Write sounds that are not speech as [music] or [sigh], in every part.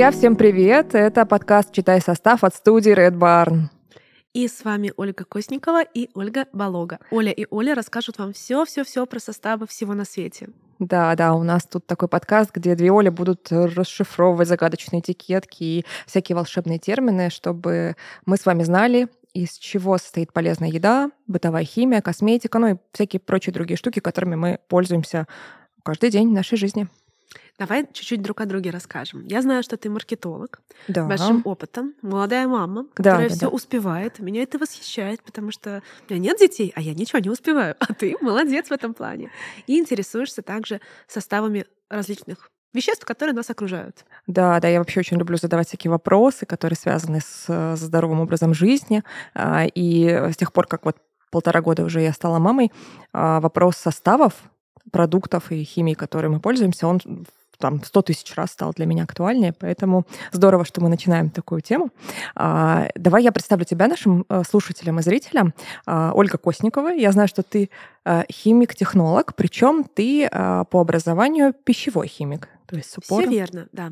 Друзья, всем привет! Это подкаст «Читай состав» от студии Red Barn. И с вами Ольга Косникова и Ольга Балога. Оля и Оля расскажут вам все-все-все про составы всего на свете. Да, да, у нас тут такой подкаст, где две Оли будут расшифровывать загадочные этикетки и всякие волшебные термины, чтобы мы с вами знали, из чего состоит полезная еда, бытовая химия, косметика, ну и всякие прочие другие штуки, которыми мы пользуемся каждый день в нашей жизни. Давай чуть-чуть друг о друге расскажем. Я знаю, что ты маркетолог да. большим опытом, молодая мама, которая да, все да. успевает. Меня это восхищает, потому что у меня нет детей, а я ничего не успеваю. [laughs] А ты молодец в этом плане. И интересуешься также составами различных веществ, которые нас окружают. Да, да, я вообще очень люблю задавать всякие вопросы, которые связаны с, с здоровым образом жизни. А, и с тех пор, как вот полтора года уже я стала мамой, а, вопрос составов продуктов и химии, которой мы пользуемся, он там сто тысяч раз стал для меня актуальнее, поэтому здорово, что мы начинаем такую тему. А, давай я представлю тебя нашим э, слушателям и зрителям. А, Ольга Косникова. Я знаю, что ты э, химик-технолог, причем ты э, по образованию пищевой химик. То есть с упором. Все верно, да.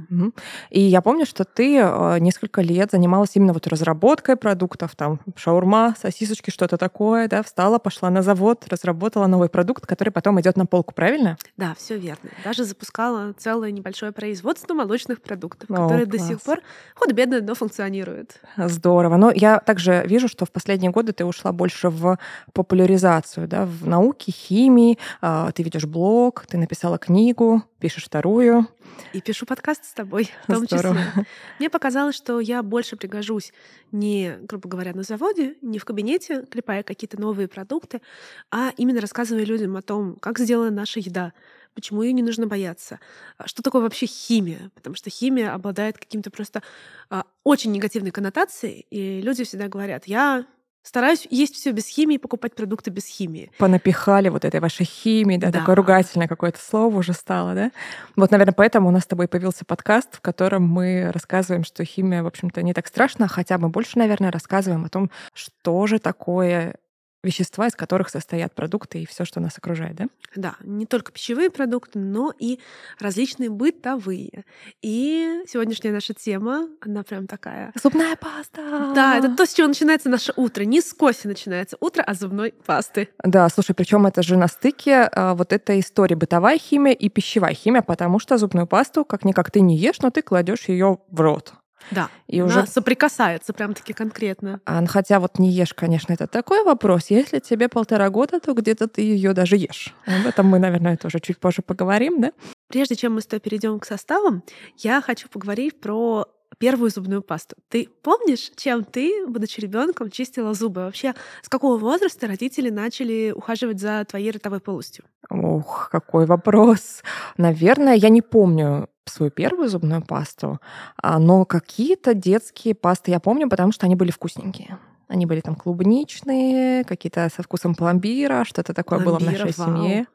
И я помню, что ты э, несколько лет занималась именно вот разработкой продуктов, там шаурма, сосисочки, что-то такое, да, встала, пошла на завод, разработала новый продукт, который потом идет на полку, правильно? Да, все верно. Даже запускала целое небольшое производство молочных продуктов, О, которые класс. до сих пор худо-бедно, но функционируют. Здорово. Но я также вижу, что в последние годы ты ушла больше в популяризацию, да, в науке, химии. А, Ты ведешь блог, ты написала книгу, пишешь вторую. И пишу подкаст с тобой в том Здорово. числе. Мне показалось, что я больше пригожусь не, грубо говоря, на заводе, не в кабинете, клепая какие-то новые продукты, а именно рассказывая людям о том, как сделана наша еда, почему ее не нужно бояться, а что такое вообще химия, потому что химия обладает каким-то просто а, очень негативной коннотацией, и люди всегда говорят, я стараюсь есть все без химии, покупать продукты без химии. Понапихали вот этой вашей химии, да, Да. такое ругательное какое-то слово уже стало, да? Вот, наверное, поэтому у нас с тобой появился подкаст, в котором мы рассказываем, что химия, в общем-то, не так страшна, хотя мы больше, наверное, рассказываем о том, что же такое вещества, из которых состоят продукты и все, что нас окружает, да? Да, не только пищевые продукты, но и различные бытовые. И сегодняшняя наша тема, она прям такая Зубная паста! Да, это то, с чего начинается наше утро. Не с кофе начинается утро, а с зубной пасты. Да, слушай, причем это же на стыке а, вот этой истории бытовая химия и пищевая химия, потому что зубную пасту как-никак ты не ешь, но ты кладешь ее в рот. Да, И уже соприкасается прям-таки конкретно. А, ну, хотя вот не ешь, конечно, это такой вопрос. Если тебе полтора года, то где-то ты ее даже ешь. Об этом мы, наверное, тоже чуть позже поговорим, да? Прежде чем мы с тобой перейдем к составам, я хочу поговорить про первую зубную пасту. Ты помнишь, чем ты, будучи ребенком, чистила зубы? Вообще, с какого возраста родители начали ухаживать за твоей ротовой полостью? Ух, какой вопрос. Наверное, я не помню свою первую зубную пасту, а, но какие-то детские пасты я помню, потому что они были вкусненькие. Они были там клубничные, какие-то со вкусом пломбира, что-то такое было в Пломбира, нашей вау. семье.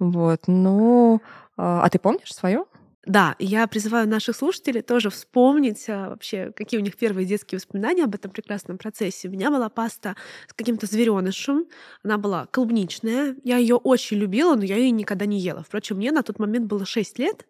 Вот, ну, а а ты помнишь свою? Да, я призываю наших слушателей тоже вспомнить а, вообще, какие у них первые детские воспоминания об этом прекрасном процессе. У меня была паста с каким-то зверенышем. Она была клубничная. Я ее очень любила, но я ее никогда не ела. Впрочем, мне на тот момент было 6 лет.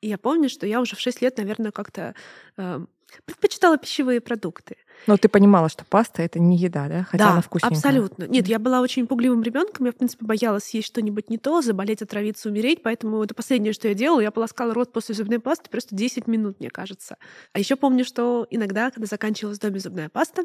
И я помню, что я уже в 6 лет, наверное, как-то э, предпочитала пищевые продукты. Но ты понимала, что паста это не еда, да? Хотя да, она вкусненькая. абсолютно. Нет, я была очень пугливым ребенком. Я, в принципе, боялась съесть что-нибудь не то, заболеть, отравиться, умереть. Поэтому это последнее, что я делала. Я полоскала рот после зубной пасты просто 10 минут, мне кажется. А еще помню, что иногда, когда заканчивалась в доме зубная паста,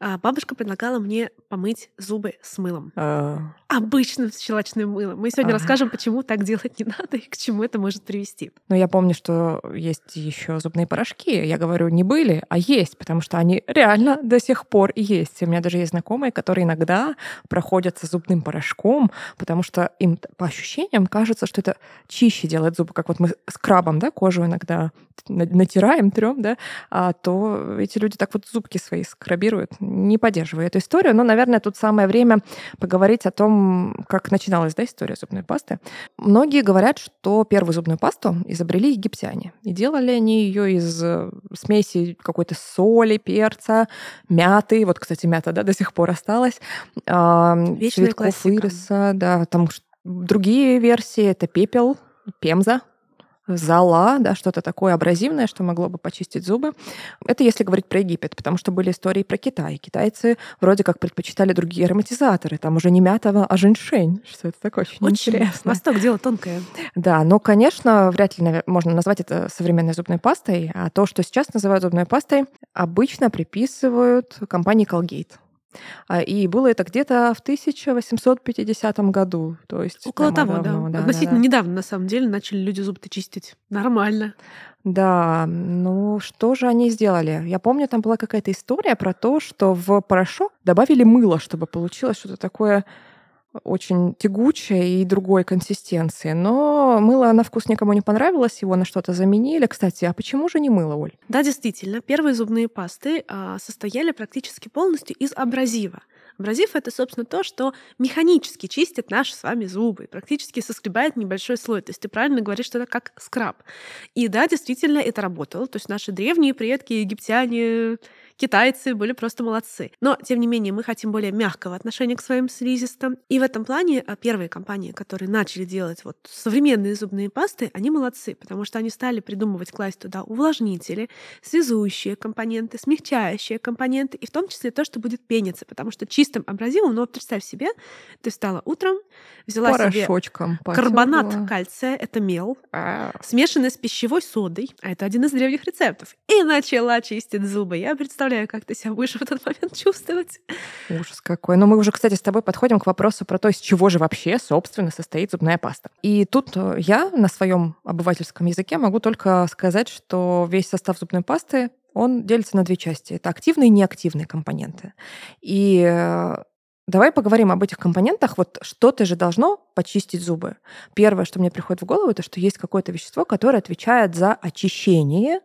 а, бабушка предлагала мне помыть зубы с мылом. А, Обычным щелочным мылом. Мы сегодня расскажем, почему так делать не [laughs] надо и к чему это может привести. Но я помню, что есть еще зубные порошки. Я говорю, не были, а есть, потому что они реально до сих пор есть. У меня даже есть знакомые, которые иногда проходятся зубным порошком, потому что им по ощущениям кажется, что это чище делает зубы, как вот мы с крабом, да, кожу иногда на- натираем, трем, да, а то эти люди так вот зубки свои скрабируют. Не поддерживаю эту историю, но, наверное, тут самое время поговорить о том, как начиналась да, история зубной пасты. Многие говорят, что первую зубную пасту изобрели египтяне. И делали они ее из э, смеси какой-то соли, перца, мяты. Вот, кстати, мята да, до сих пор осталась. а, Вечная Цветков классика. ириса, да. Там другие версии — это пепел, пемза, зола, да, что-то такое абразивное, что могло бы почистить зубы. Это если говорить про Египет, потому что были истории про Китай. Китайцы вроде как предпочитали другие ароматизаторы. Там уже не мята, а женьшень. Что это такое очень, очень интересно. Восток дело тонкое. Да, но, конечно, вряд ли можно назвать это современной зубной пастой. А то, что сейчас называют зубной пастой, обычно приписывают компании Colgate. А, и было это где-то в 1850 году. То есть Около того, давно, да. да. Относительно да, да. недавно, на самом деле, начали люди зубы чистить. Нормально. Да, ну что же они сделали? Я помню, там была какая-то история про то, что в порошок добавили мыло, чтобы получилось что-то такое очень тягучее и другой консистенции. Но мыло на вкус никому не понравилось, его на что-то заменили. Кстати, а почему же не мыло, Оль? Да, действительно, первые зубные пасты а, состояли практически полностью из абразива. Абразив — это, собственно, то, что механически чистит наши с вами зубы, практически соскребает небольшой слой. То есть ты правильно говоришь, что это как скраб. И да, действительно, это работало. То есть наши древние предки, египтяне, китайцы были просто молодцы. Но, тем не менее, мы хотим более мягкого отношения к своим слизистым. И в этом плане а, первые компании, которые начали делать вот современные зубные пасты, они молодцы, потому что они стали придумывать, класть туда увлажнители, связующие компоненты, смягчающие компоненты, и в том числе то, что будет пениться, потому что чистым абразивом, ну вот представь себе, ты встала утром, взяла Порошочком себе карбонат кальция, это мел, а. смешанный с пищевой содой, а это один из древних рецептов, и начала чистить зубы. Я представляю, представляю, как ты себя будешь в этот момент чувствовать. Ужас какой. Но мы уже, кстати, с тобой подходим к вопросу про то, из чего же вообще, собственно, состоит зубная паста. И тут э, я на своем обывательском языке могу только сказать, что весь состав зубной пасты он делится на две части. Это активные и неактивные компоненты. И э, Давай поговорим об этих компонентах. Вот что-то же должно почистить зубы. Первое, что мне приходит в голову, это что есть какое-то вещество, которое отвечает за очищение,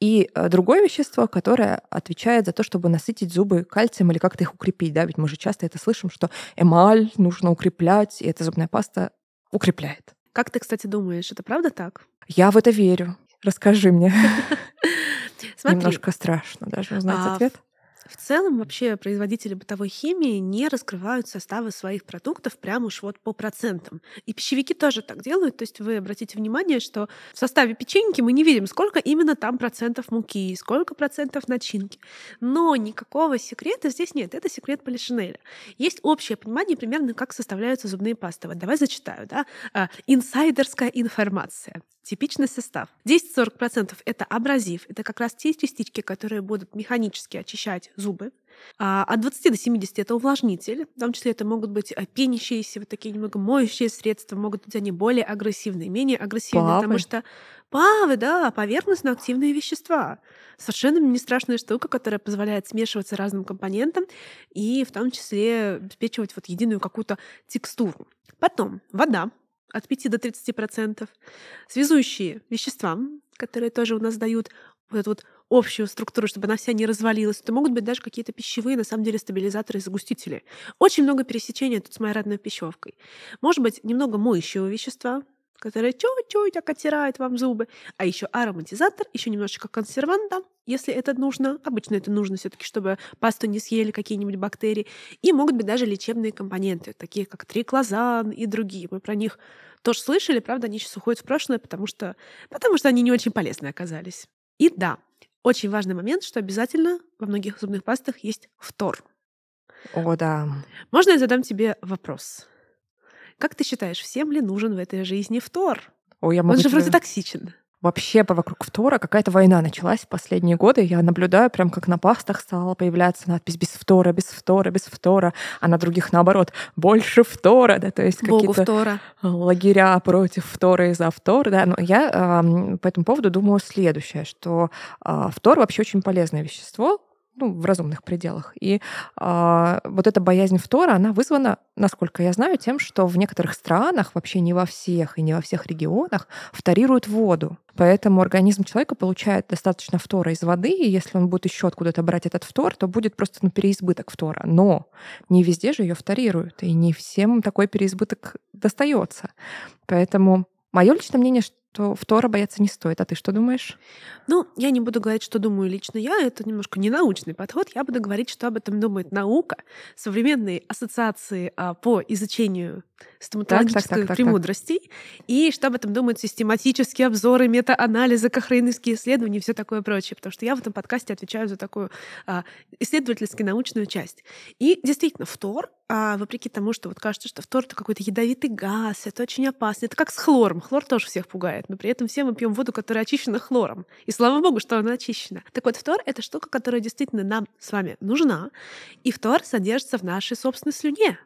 и э, другое вещество, которое отвечает за то, чтобы насытить зубы кальцием или как-то их укрепить. Да? Ведь мы же часто это слышим, что эмаль нужно укреплять, и эта зубная паста укрепляет. Как ты, кстати, думаешь, это правда так? Я в это верю. Расскажи мне. [laughs] Немножко страшно даже узнать а ответ. В целом вообще производители бытовой химии не раскрывают составы своих продуктов прямо уж вот по процентам. И пищевики тоже так делают. То есть вы обратите внимание, что в составе печеньки мы не видим, сколько именно там процентов муки, сколько процентов начинки. Но никакого секрета здесь нет. Это секрет Полишинеля. Есть общее понимание примерно, как составляются зубные пасты. Вот давай зачитаю. Да? А, инсайдерская информация. Типичный состав. 10-40% это абразив. Это как раз те частички, которые будут механически очищать зубы. А от 20 до 70 это увлажнитель. В том числе это могут быть а, пенящиеся, вот такие немного моющие средства. Могут быть они более агрессивные, менее агрессивные. Павы. Потому что павы, да, поверхностно-активные вещества. Совершенно не страшная штука, которая позволяет смешиваться разным компонентам и в том числе обеспечивать вот единую какую-то текстуру. Потом вода от 5 до 30%. Связующие вещества, которые тоже у нас дают вот эту вот общую структуру, чтобы она вся не развалилась. Это могут быть даже какие-то пищевые, на самом деле, стабилизаторы и загустители. Очень много пересечения тут с моей родной пищевкой. Может быть, немного моющего вещества, которое чуть-чуть так оттирает вам зубы. А еще ароматизатор, еще немножечко консерванта, если это нужно. Обычно это нужно все-таки, чтобы пасту не съели какие-нибудь бактерии. И могут быть даже лечебные компоненты, такие как триклозан и другие. Мы про них тоже слышали, правда, они сейчас уходят в прошлое, потому что, потому что они не очень полезны оказались. И да, очень важный момент, что обязательно во многих зубных пастах есть фтор. О, да. Можно я задам тебе вопрос? Как ты считаешь, всем ли нужен в этой жизни фтор? О, я могу Он же вроде токсичен. Вообще вокруг фтора какая-то война началась в последние годы. Я наблюдаю, прям как на пастах стала появляться надпись «без фтора, без фтора, без фтора», а на других, наоборот, «больше фтора», да, то есть какие-то лагеря против фтора и за фтор, да. Но я э, по этому поводу думаю следующее, что э, фтор вообще очень полезное вещество, ну, в разумных пределах. И э, вот эта боязнь фтора, она вызвана, насколько я знаю, тем, что в некоторых странах, вообще не во всех и не во всех регионах, фторируют воду. Поэтому организм человека получает достаточно фтора из воды, и если он будет еще откуда-то брать этот фтор, то будет просто ну, переизбыток фтора. Но не везде же ее фторируют, и не всем такой переизбыток достается. Поэтому мое личное мнение, что фтора бояться не стоит. А ты что думаешь? Ну, я не буду говорить, что думаю лично я. Это немножко не научный подход. Я буду говорить, что об этом думает наука, современные ассоциации а, по изучению стоматологических так, так, так, премудростей, так, так. и что об этом думают систематические обзоры, мета-анализы, кохрейновские исследования и все такое прочее. Потому что я в этом подкасте отвечаю за такую а, исследовательски научную часть. И действительно, фтор а вопреки тому, что вот кажется, что фтор — это какой-то ядовитый газ, это очень опасно. Это как с хлором. Хлор тоже всех пугает, но при этом все мы пьем воду, которая очищена хлором. И слава богу, что она очищена. Так вот, фтор — это штука, которая действительно нам с вами нужна. И фтор содержится в нашей собственной слюне.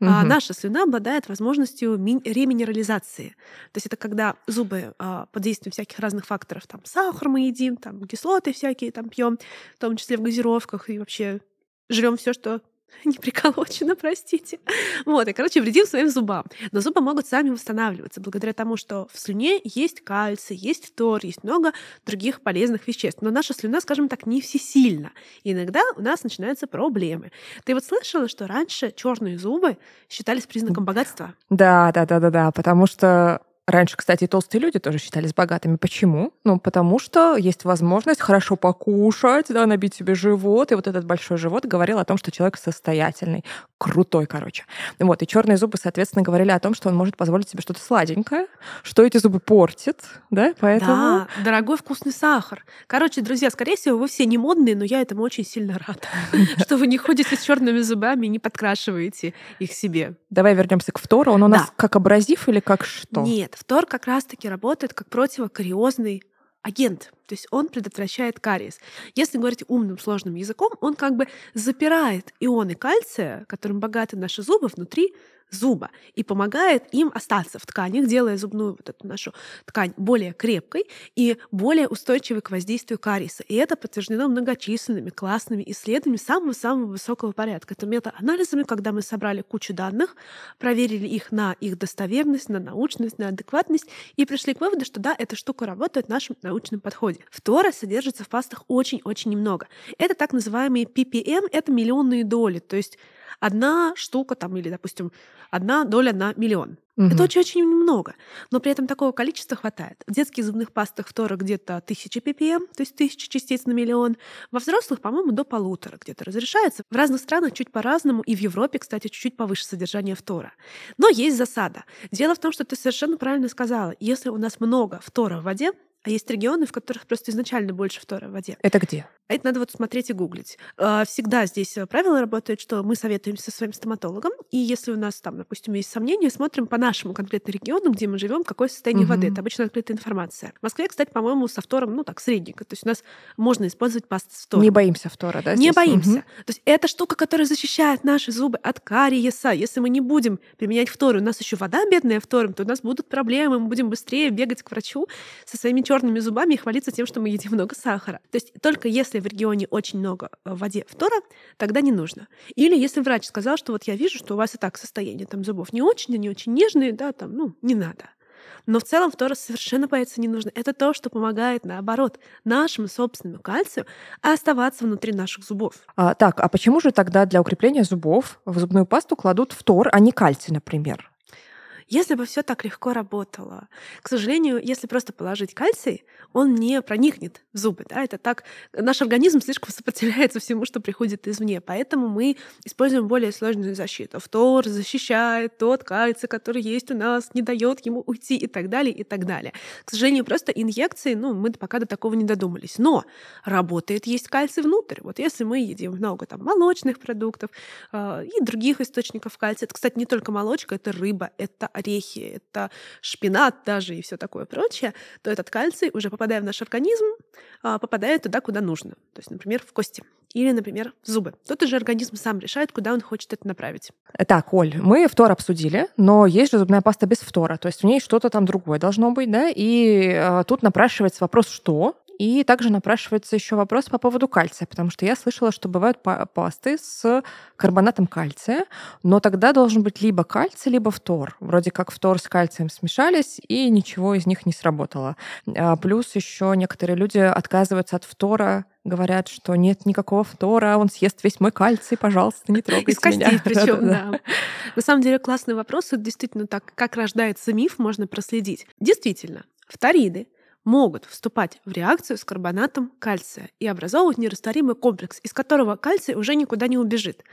Угу. А наша слюна обладает возможностью реминерализации. То есть это когда зубы а, под действием всяких разных факторов, там сахар мы едим, там кислоты всякие там пьем, в том числе в газировках и вообще жрем все, что [laughs] не приколочено, простите. Вот, и, короче, вредим своим зубам. Но зубы могут сами восстанавливаться благодаря тому, что в слюне есть кальций, есть фтор, есть много других полезных веществ. Но наша слюна, скажем так, не всесильна. И иногда у нас начинаются проблемы. Ты вот слышала, что раньше черные зубы считались признаком богатства? Да, да, да, да, да, потому что Раньше, кстати, толстые люди тоже считались богатыми. Почему? Ну, потому что есть возможность хорошо покушать, да, набить себе живот. И вот этот большой живот говорил о том, что человек состоятельный, крутой, короче. Вот, и черные зубы, соответственно, говорили о том, что он может позволить себе что-то сладенькое, что эти зубы портит, да, поэтому... Да, дорогой вкусный сахар. Короче, друзья, скорее всего, вы все не модные, но я этому очень сильно рада, [laughs] что вы не ходите с черными зубами и не подкрашиваете их себе. Давай вернемся к фтору. Он у нас как абразив или как что? Нет, Фтор как раз-таки работает как противокариозный агент, то есть он предотвращает кариес. Если говорить умным, сложным языком, он как бы запирает ионы кальция, которым богаты наши зубы, внутри зуба и помогает им остаться в тканях, делая зубную вот эту нашу ткань более крепкой и более устойчивой к воздействию кариеса. И это подтверждено многочисленными классными исследованиями самого-самого высокого порядка. Это мета-анализами, когда мы собрали кучу данных, проверили их на их достоверность, на научность, на адекватность и пришли к выводу, что да, эта штука работает в нашем научном подходе. Фтора содержится в пастах очень-очень немного. Это так называемые ppm, это миллионные доли, то есть одна штука там или, допустим, одна доля на миллион. Угу. Это очень-очень немного, но при этом такого количества хватает. В детских зубных пастах фтора где-то 1000 ppm, то есть 1000 частиц на миллион. Во взрослых, по-моему, до полутора где-то разрешается. В разных странах чуть по-разному, и в Европе, кстати, чуть-чуть повыше содержание фтора. Но есть засада. Дело в том, что ты совершенно правильно сказала. Если у нас много фтора в воде, а есть регионы, в которых просто изначально больше фтора в воде. Это где? А это надо вот смотреть и гуглить. А, всегда здесь э, правило работает, что мы советуемся со своим стоматологом, и если у нас там, допустим, есть сомнения, смотрим по нашему конкретному региону, где мы живем, какое состояние угу. воды. Это обычно открытая информация. В Москве, кстати, по-моему, со фтором, ну так, средненько. То есть у нас можно использовать пасту с фтором. Не боимся фтора, да? Здесь? Не боимся. Угу. То есть это штука, которая защищает наши зубы от кариеса. Если мы не будем применять фторы, у нас еще вода бедная фтором, то у нас будут проблемы, мы будем быстрее бегать к врачу со своими черными зубами и хвалиться тем, что мы едим много сахара. То есть только если в регионе очень много э, в воде фтора, тогда не нужно. Или если врач сказал, что вот я вижу, что у вас и так состояние там зубов не очень, они очень нежные, да, там, ну, не надо. Но в целом фтора совершенно бояться не нужно. Это то, что помогает, наоборот, нашему собственному кальцию оставаться внутри наших зубов. А, так, а почему же тогда для укрепления зубов в зубную пасту кладут фтор, а не кальций, например? Если бы все так легко работало. К сожалению, если просто положить кальций, он не проникнет в зубы. Да? Это так. Наш организм слишком [laughs] сопротивляется всему, что приходит извне. Поэтому мы используем более сложную защиту. Фтор защищает тот кальций, который есть у нас, не дает ему уйти и так далее, и так далее. К сожалению, просто инъекции, ну, мы пока до такого не додумались. Но работает есть кальций внутрь. Вот если мы едим много там молочных продуктов э, и других источников кальция, это, кстати, не только молочка, это рыба, это орехи, это шпинат даже и все такое прочее, то этот кальций, уже попадая в наш организм, а, попадает туда, куда нужно. То есть, например, в кости или, например, в зубы. Тут уже организм сам решает, куда он хочет это направить. Так, Оль, мы фтор обсудили, но есть же зубная паста без фтора, то есть в ней что-то там другое должно быть, да, и э, тут напрашивается вопрос, что? И также напрашивается еще вопрос по поводу кальция, потому что я слышала, что бывают пасты с карбонатом кальция, но тогда должен быть либо кальций, либо фтор. Вроде как фтор с кальцием смешались, и ничего из них не сработало. А плюс еще некоторые люди отказываются от фтора говорят, что нет никакого фтора, он съест весь мой кальций, пожалуйста, не трогайте Из костей меня. [laughs] причем, да. На самом деле классный вопрос. Это действительно так, как рождается миф, можно проследить. Действительно, Фториды могут вступать в реакцию с карбонатом кальция и образовывать нерастворимый комплекс, из которого кальций уже никуда не убежит.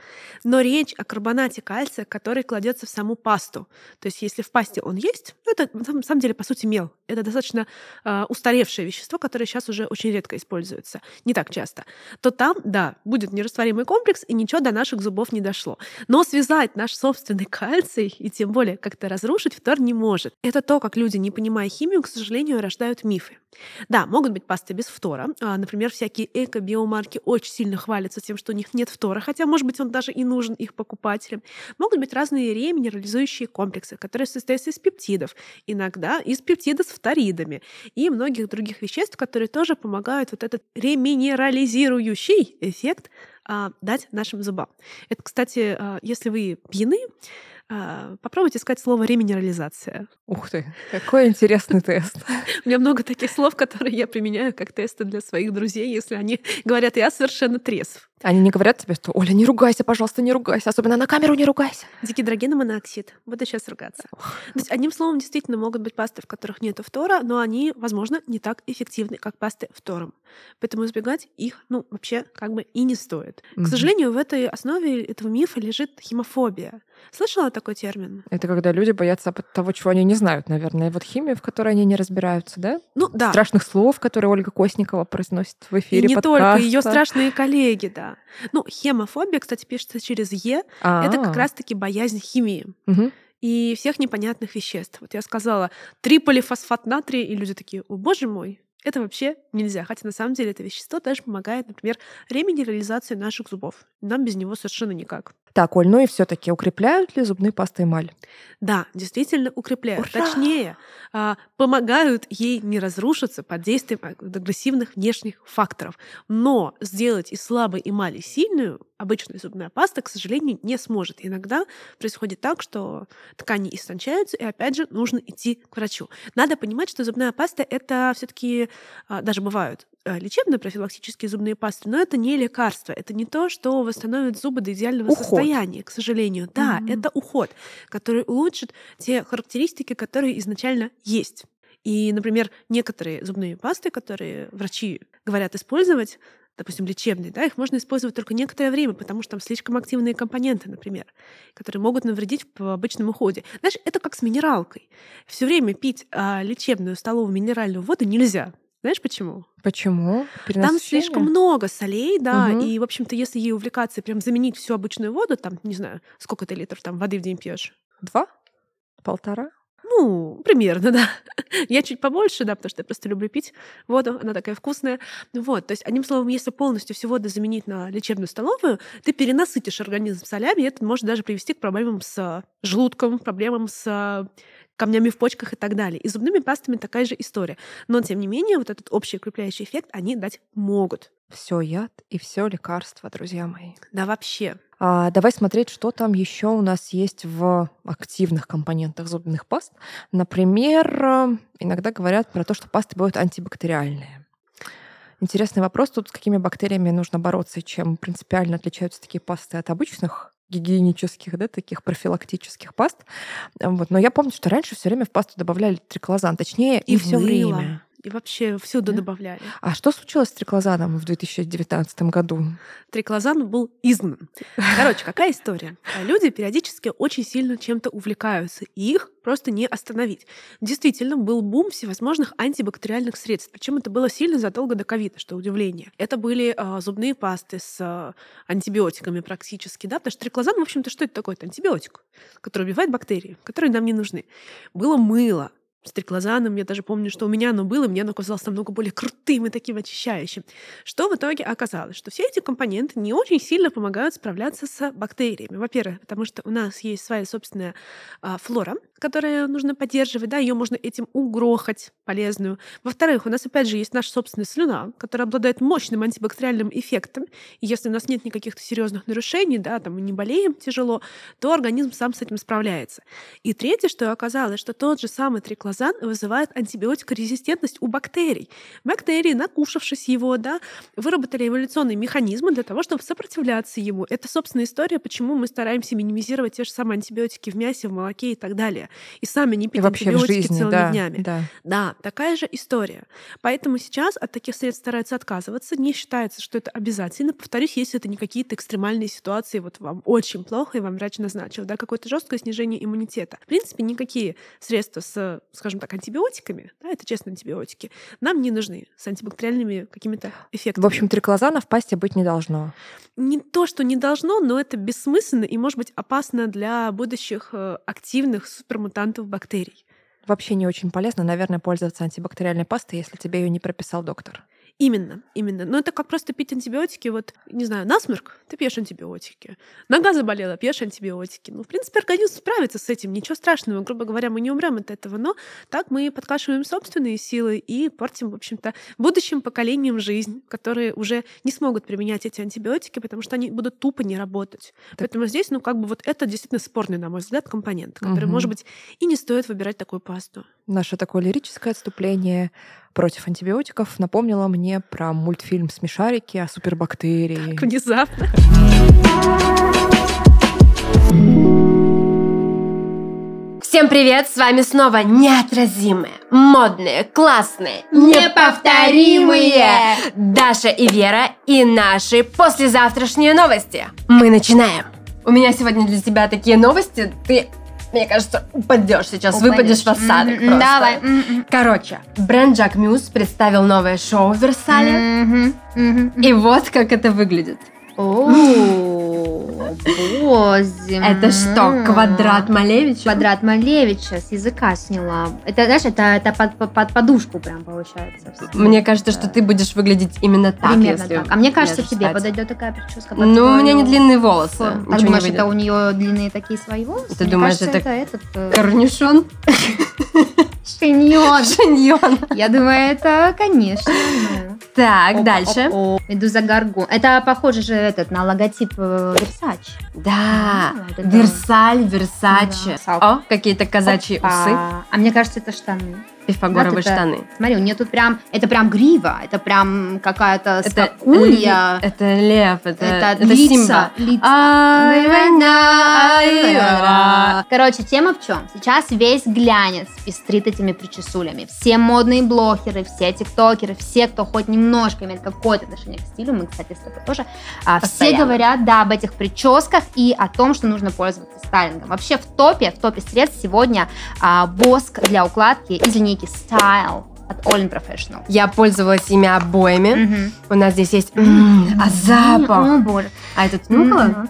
Но речь о карбонате кальция, который кладется в саму пасту. То есть если в пасте он есть, ну, это на самом деле по сути мел. Это достаточно э, устаревшее вещество, которое сейчас уже очень редко используется, не так часто. То там, да, будет нерастворимый комплекс, и ничего до наших зубов не дошло. Но связать наш собственный [laughs] кальций и тем более как-то разрушить фтор не может. Это то, как люди, не понимая химию, к сожалению, рождают миф мифы. Да, могут быть пасты без фтора. А, например, всякие эко-биомарки очень сильно хвалятся тем, что у них нет фтора, хотя, может быть, он даже и нужен их покупателям. Могут быть разные реминерализующие комплексы, которые состоят из пептидов, иногда из пептидов с фторидами и многих других веществ, которые тоже помогают вот этот реминерализирующий эффект а, дать нашим зубам. Это, кстати, а, если вы пьяны, попробуйте искать слово реминерализация. Ух ты, какой интересный тест. [laughs] У меня много таких слов, которые я применяю как тесты для своих друзей, если они говорят, я совершенно трезв. Они не говорят тебе, что Оля, не ругайся, пожалуйста, не ругайся, особенно на камеру не ругайся. Дигидрогеномоноксид. Буду сейчас ругаться. То есть, одним словом, действительно могут быть пасты, в которых нет фтора, но они, возможно, не так эффективны, как пасты фтором. Поэтому избегать их, ну, вообще как бы и не стоит. К сожалению, в этой основе этого мифа лежит химофобия. Слышала такой термин? Это когда люди боятся того, чего они не знают, наверное. Вот химия, в которой они не разбираются, да? Ну, да. Страшных слов, которые Ольга Косникова произносит в эфире И не подкаста. только, ее страшные коллеги, да. Ну, хемофобия, кстати, пишется через Е. А-а-а. Это как раз-таки боязнь химии. Угу. И всех непонятных веществ. Вот я сказала триполифосфат натрия, и люди такие, о боже мой, это вообще нельзя. Хотя на самом деле это вещество даже помогает, например, реминерализации наших зубов. Нам без него совершенно никак. Так, Оль, ну и все таки укрепляют ли зубные пасты эмаль? Да, действительно укрепляют. Ура! Точнее, а, помогают ей не разрушиться под действием агрессивных внешних факторов. Но сделать из слабой эмали сильную обычная зубная паста, к сожалению, не сможет. Иногда происходит так, что ткани истончаются, и опять же нужно идти к врачу. Надо понимать, что зубная паста это все-таки а, даже бывают Э, лечебно-профилактические зубные пасты, но это не лекарство, это не то, что восстановит зубы до идеального уход. состояния, к сожалению. Да, mm-hmm. это уход, который улучшит те характеристики, которые изначально есть. И, например, некоторые зубные пасты, которые врачи говорят использовать, допустим, лечебные, да, их можно использовать только некоторое время, потому что там слишком активные компоненты, например, которые могут навредить в обычном уходе. Знаешь, это как с минералкой. Все время пить а, лечебную столовую минеральную воду нельзя. Знаешь почему? Почему? Там слишком много солей, да, угу. и, в общем-то, если ей увлекаться прям заменить всю обычную воду, там, не знаю, сколько ты литров там воды в день пьешь? Два? Полтора? Ну, примерно, [laughs] да. Я чуть побольше, да, потому что я просто люблю пить воду, она такая вкусная. Вот, то есть, одним словом, если полностью всю воду заменить на лечебную столовую, ты перенасытишь организм солями, и это может даже привести к проблемам с желудком, проблемам с камнями в почках и так далее. И зубными пастами такая же история. Но, тем не менее, вот этот общий укрепляющий эффект они дать могут. Все яд и все лекарство, друзья мои. Да, вообще. А, давай смотреть, что там еще у нас есть в активных компонентах зубных паст. Например, иногда говорят про то, что пасты бывают антибактериальные. Интересный вопрос тут, с какими бактериями нужно бороться и чем принципиально отличаются такие пасты от обычных гигиенических, да, таких профилактических паст. Вот. Но я помню, что раньше все время в пасту добавляли триклозан, точнее, и, и все время. И вообще всюду да? добавляли. А что случилось с триклозаном в 2019 году? Триклозан был изгнан. Короче, какая история? Люди периодически очень сильно чем-то увлекаются, и их просто не остановить. Действительно, был бум всевозможных антибактериальных средств. Причем это было сильно задолго до ковида, что удивление. Это были э, зубные пасты с э, антибиотиками практически, да, потому что триклозан, в общем-то, что это такое? Это антибиотик, который убивает бактерии, которые нам не нужны. Было мыло, стеклозаном. Я даже помню, что у меня оно было, мне оно казалось намного более крутым и таким очищающим. Что в итоге оказалось? Что все эти компоненты не очень сильно помогают справляться с бактериями. Во-первых, потому что у нас есть своя собственная а, флора, которую нужно поддерживать, да, ее можно этим угрохать полезную. Во-вторых, у нас опять же есть наша собственная слюна, которая обладает мощным антибактериальным эффектом. И если у нас нет никаких серьезных нарушений, да, там мы не болеем тяжело, то организм сам с этим справляется. И третье, что оказалось, что тот же самый триклозан вызывает антибиотикорезистентность у бактерий. Бактерии, накушавшись его, да, выработали эволюционные механизмы для того, чтобы сопротивляться ему. Это, собственно, история, почему мы стараемся минимизировать те же самые антибиотики в мясе, в молоке и так далее. и сами не пить И вообще антибиотики жизни, целыми да, днями. да. Да, такая же история. Поэтому сейчас от таких средств стараются отказываться. Не считается, что это обязательно. Повторюсь, если это не какие-то экстремальные ситуации, вот вам очень плохо, и вам врач назначил, да, какое-то жесткое снижение иммунитета. В принципе, никакие средства с, скажем так, антибиотиками, да, это честно антибиотики, нам не нужны с антибактериальными какими-то эффектами. В общем, триклозана в пасте быть не должно. не то, что не должно, но это бессмысленно и может быть опасно для будущих э, активных супермутантов бактерий. Вообще не очень полезно, наверное, пользоваться антибактериальной пастой, если тебе ее не прописал доктор. Именно, именно. Но это как просто пить антибиотики. Вот, не знаю, насморк, ты пьешь антибиотики. Нога заболела, пьешь антибиотики. Ну, в принципе, организм справится с этим. Ничего страшного. Грубо говоря, мы не умрем от этого. Но так мы подкашиваем собственные силы и портим, в общем-то, будущим поколениям жизнь, которые уже не смогут применять эти антибиотики, потому что они будут тупо не работать. Поэтому здесь, ну, как бы вот это действительно спорный, на мой взгляд, компонент, который, Мгм. может быть, и не стоит выбирать такую пасту. Наше такое лирическое отступление против антибиотиков напомнило мне про мультфильм «Смешарики» о супербактерии. Как внезапно. Всем привет, с вами снова неотразимые, модные, классные, неповторимые Даша и Вера и наши послезавтрашние новости. Мы начинаем. У меня сегодня для тебя такие новости, ты, мне кажется, упадешь сейчас, выпадешь в осадок Мгм, просто. Давай. Мгм, Короче, бренд Jack Muse представил новое шоу в Версале, мгм, мгм. и вот как это выглядит. Боже Это что, квадрат Малевича? Квадрат Малевича с языка сняла. Это, знаешь, это, это под, под- под подушку прям получается. Мне кажется, что ты будешь выглядеть именно так, Примерно так. А мне кажется, тебе подойдет такая прическа. Ну, у меня не длинные волосы. Так не думаешь, это у нее длинные такие свои волосы? Ты думаешь, это это этот... Корнюшон? [laughs] Шиньон. Шиньон. Я думаю, это, конечно. Так, дальше. оп, оп. Медуза Гаргон. Это похоже же этот на логотип э, Versace. Да. Версаль, Версаче. Да. О, какие-то казачьи усы. А мне кажется, это штаны. Пифагоровые Вот это- штаны. Смотри, у нее тут прям, это прям грива, это прям какая-то Это скакулья. ле- Это лев, это, Это, это лица, Симба. лица. Короче, тема в чем? Сейчас весь глянец пестрит этими причесулями. Все модные блогеры, все тиктокеры, все, кто хоть немножко имеет какое-то отношение к стилю, мы, кстати, с тобой тоже, а, все Постоянно. говорят, да, об этих прическах и о том, что нужно пользоваться стайлингом. Вообще в топе, в топе средств сегодня а, воск для укладки из линейки Style от All in Professional. Я пользовалась ими обоими. Мгм. У нас здесь есть... М, А запах? О, боже. А этот нюхала?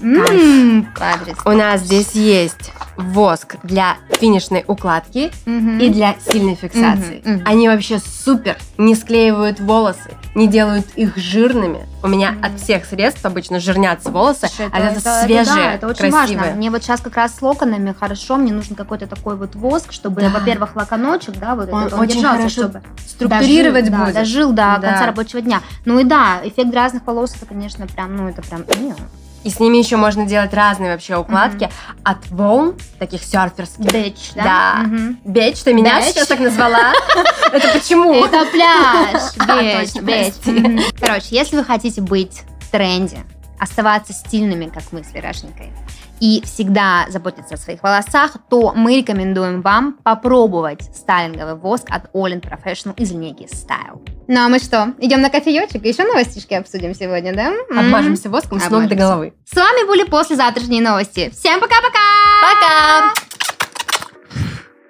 Мм, адрес. У нас здесь есть воск для финишной укладки Мгм. и для сильной фиксации. Мгм, мгм. Они вообще супер, не склеивают волосы, не делают их жирными. У меня Мгм. от всех средств обычно жирнятся волосы, Слушай, а это, да, свежие, это очень красивые. важно. Мне вот сейчас как раз с локонами хорошо, мне нужен какой-то такой вот воск, чтобы, Да. во-первых, локоночек, да, вот Он этот, он очень держался, хорошо чтобы Структурировать дожил, да, будет. дожил до Да. конца рабочего дня. Ну и да, эффект разных волос, это, конечно, прям, ну это прям... И с ними еще можно делать разные вообще укладки. От волн, таких серферских. Дэч, да? Да. Мгм. Беч, ты меня Беч. сейчас так назвала? [laughs] Это почему? Это пляж, [laughs] беч. прости. Мгм. Короче, если вы хотите быть в тренде, оставаться стильными, как мы с Верашенькой, и всегда заботиться о своих волосах, то мы рекомендуем вам попробовать стайлинговый воск от All in Professional из линейки Style. Ну а мы что, идем на кофеечек? Еще новостишки обсудим сегодня, да? Обмажемся воском с ног до головы. С вами были послезавтрашние новости. Всем пока-пока! Пока!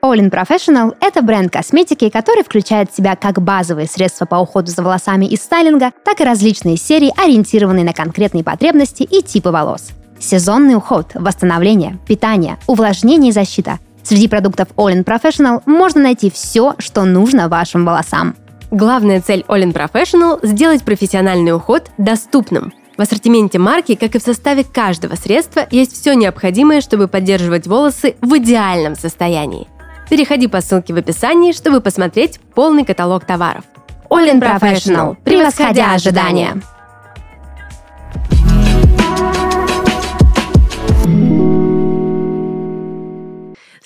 All in Professional – это бренд косметики, который включает в себя как базовые средства по уходу за волосами и стайлинга, так и различные серии, ориентированные на конкретные потребности и типы волос. Сезонный уход, восстановление, питание, увлажнение и защита. Среди продуктов All in Professional можно найти все, что нужно вашим волосам. Главная цель All in Professional – сделать профессиональный уход доступным. В ассортименте марки, как и в составе каждого средства, есть все необходимое, чтобы поддерживать волосы в идеальном состоянии. Переходи по ссылке в описании, чтобы посмотреть полный каталог товаров. All in Professional, превосходя ожидания.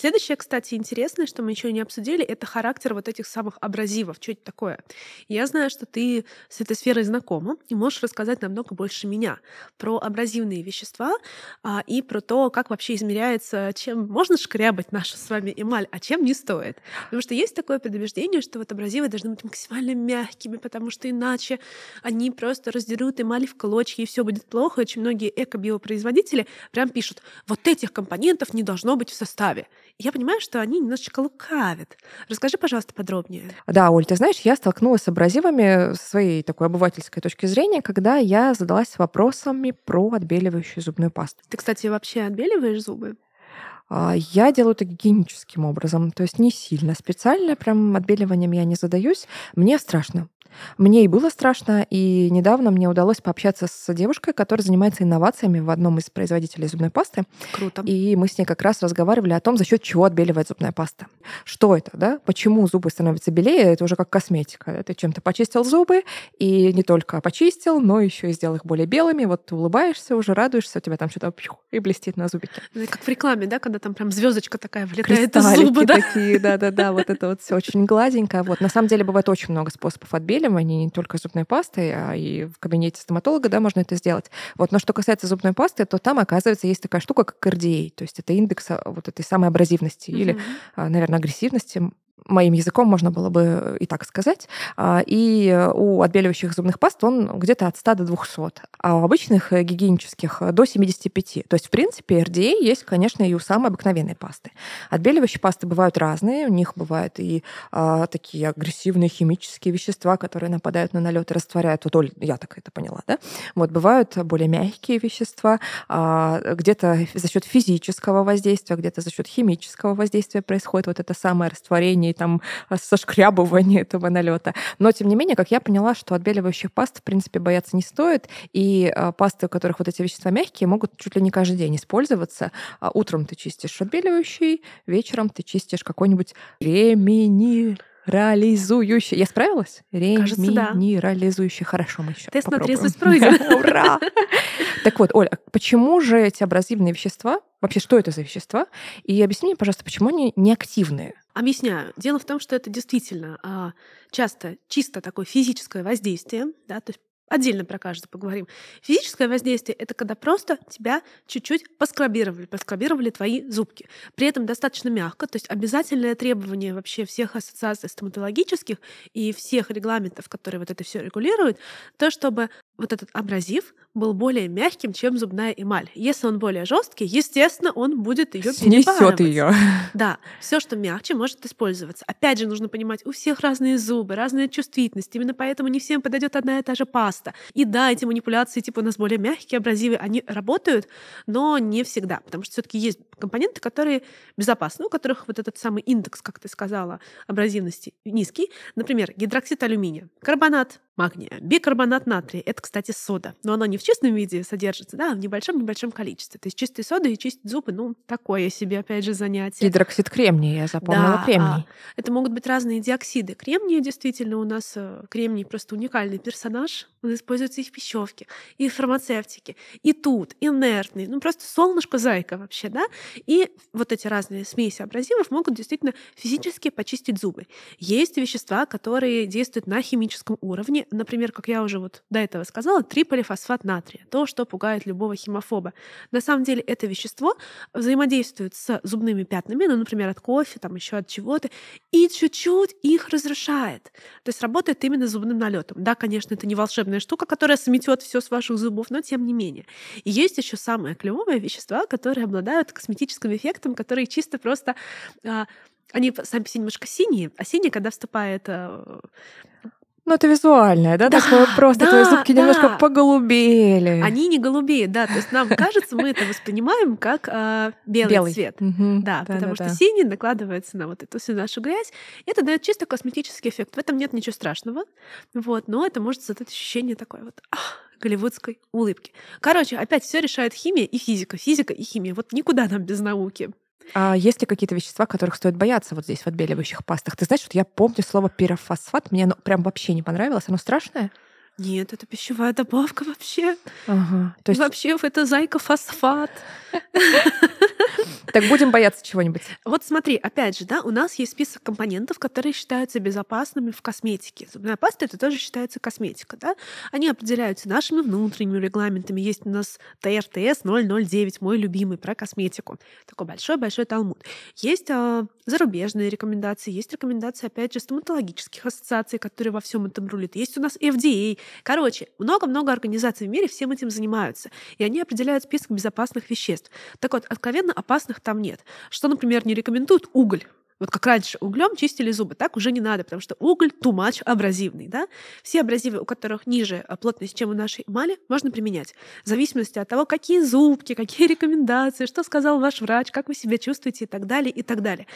Следующее, кстати, интересное, что мы еще не обсудили, это характер вот этих самых абразивов. Что это такое? Я знаю, что ты с этой сферой знакома и можешь рассказать намного больше меня про абразивные вещества а, и про то, как вообще измеряется, чем можно шкрябать нашу с вами эмаль, а чем не стоит. Потому что есть такое предубеждение, что вот абразивы должны быть максимально мягкими, потому что иначе они просто раздерут эмаль в клочья, и все будет плохо. Очень многие эко-биопроизводители прям пишут, вот этих компонентов не должно быть в составе. Я понимаю, что они немножечко лукавят. Расскажи, пожалуйста, подробнее. Да, Оль, ты знаешь, я столкнулась с абразивами с своей такой обывательской точки зрения, когда я задалась вопросами про отбеливающую зубную пасту. Ты, кстати, вообще отбеливаешь зубы? А, я делаю это гигиеническим образом, то есть не сильно. Специально прям отбеливанием я не задаюсь. Мне страшно. Мне и было страшно, и недавно мне удалось пообщаться с девушкой, которая занимается инновациями в одном из производителей зубной пасты. Круто. И мы с ней как раз разговаривали о том, за счет чего отбеливает зубная паста. Что это, да? Почему зубы становятся белее? Это уже как косметика. Ты чем-то почистил зубы, и не только почистил, но еще и сделал их более белыми. Вот ты улыбаешься, уже радуешься, у тебя там что-то и блестит на зубике. Ну, как в рекламе, да, когда там прям звездочка такая влетает из зуба, да? такие, да-да-да, вот это вот все очень гладенько. Вот на самом деле бывает очень много способов отбеливания отбеливании не только зубной пастой, а и в кабинете стоматолога, да, можно это сделать. Вот. Но что касается зубной пасты, то там, оказывается, есть такая штука, как RDA, то есть это индекс а, вот этой самой абразивности mm-hmm. или, а, наверное, агрессивности моим языком можно было бы и так сказать. А, и у отбеливающих зубных паст он где-то от 100 до 200, а у обычных э, гигиенических до 75. То есть, в принципе, RDA есть, конечно, и у самой обыкновенной пасты. Отбеливающие пасты бывают разные. У них бывают и а, такие агрессивные химические вещества, которые нападают на налет и растворяют. Вот, Оль, я так это поняла, да? Вот бывают более мягкие вещества, а, где-то за счет физического воздействия, где-то за счет химического воздействия происходит вот это самое растворение там э, сошкрябывания этого налета. Но, тем не менее, как я поняла, что отбеливающих паст, в принципе, бояться не стоит, и э, пасты, у которых вот эти вещества мягкие, могут чуть ли не каждый день использоваться. А утром ты чистишь отбеливающий, вечером ты чистишь какой-нибудь ремени реализующий. Я справилась? Кажется, да. Реминерализующий. Хорошо, мы еще Тест попробуем. на трезвость пройден. [laughs] Ура! Так вот, Оля, почему же эти абразивные вещества, вообще что это за вещества? И объясни мне, пожалуйста, почему они неактивные? Объясняю. Дело в том, что это действительно а, часто чисто такое физическое воздействие, да, то есть Отдельно про каждый поговорим. Физическое воздействие — это когда просто тебя чуть-чуть поскрабировали, поскрабировали твои зубки. При этом достаточно мягко, то есть обязательное требование вообще всех ассоциаций стоматологических и всех регламентов, которые вот это все регулируют, то, чтобы вот этот абразив был более мягким, чем зубная эмаль. Если он более жесткий, естественно, он будет ее Снесет ее. Да, все, что мягче, может использоваться. Опять же, нужно понимать, у всех разные зубы, разная чувствительность. Именно поэтому не всем подойдет одна и та же паста. И да, эти манипуляции, типа у нас более мягкие абразивы, они работают, но не всегда, потому что все-таки есть компоненты, которые безопасны, у которых вот этот самый индекс, как ты сказала, абразивности низкий. Например, гидроксид алюминия, карбонат магния. Бикарбонат натрия — это, кстати, сода. Но она не в чистом виде содержится, да, а в небольшом-небольшом количестве. То есть чистые соды и чистить зубы, ну, такое себе, опять же, занятие. Гидроксид кремния, я запомнила да, кремний. А, это могут быть разные диоксиды. Кремния, действительно, у нас э, кремний просто уникальный персонаж. Он используется и в пищевке, и в фармацевтике, и тут, инертный. Ну, просто солнышко-зайка вообще, да? И вот эти разные смеси абразивов могут действительно физически почистить зубы. Есть вещества, которые действуют на химическом уровне, например, как я уже вот до этого сказала, триполифосфат натрия, то, что пугает любого химофоба. На самом деле это вещество взаимодействует с зубными пятнами, ну, например, от кофе, там еще от чего-то, и чуть-чуть их разрушает. То есть работает именно зубным налетом. Да, конечно, это не волшебная штука, которая сметет все с ваших зубов, но тем не менее. И есть еще самые клевые вещества, которые обладают косметическим эффектом, которые чисто просто а, они сами немножко синие, а синие, когда вступает а, ну, это визуальное, да? да Такое просто да, твои зубки да. немножко поголубели. Они не голубеют, да. То есть нам кажется, мы это воспринимаем как э, белый, белый цвет. Угу. Да, да, потому да, что да. синий накладывается на вот эту всю нашу грязь. Это дает чисто косметический эффект. В этом нет ничего страшного. Вот, но это может создать ощущение такое вот ах, голливудской улыбки. Короче, опять все решает химия и физика. Физика и химия. Вот никуда нам без науки. А есть ли какие-то вещества, которых стоит бояться вот здесь в отбеливающих пастах? Ты знаешь, вот я помню слово пирофосфат, мне оно прям вообще не понравилось. Оно страшное? Нет, это пищевая добавка вообще. Ага, то есть... Вообще это зайка фосфат. Так будем бояться чего-нибудь. Вот смотри, опять же, да, у нас есть список компонентов, которые считаются безопасными в косметике. Зубная паста — это тоже считается косметика, да? Они определяются нашими внутренними регламентами. Есть у нас ТРТС 009, мой любимый, про косметику. Такой большой-большой талмуд. Есть а, зарубежные рекомендации, есть рекомендации, опять же, стоматологических ассоциаций, которые во всем этом рулят. Есть у нас FDA. Короче, много-много организаций в мире всем этим занимаются. И они определяют список безопасных веществ. Так вот, откровенно опасных там нет. Что, например, не рекомендуют уголь. Вот как раньше углем чистили зубы, так уже не надо, потому что уголь too much абразивный. Да? Все абразивы, у которых ниже а, плотность, чем у нашей эмали, можно применять. В зависимости от того, какие зубки, какие рекомендации, что сказал ваш врач, как вы себя чувствуете и так далее, и так далее.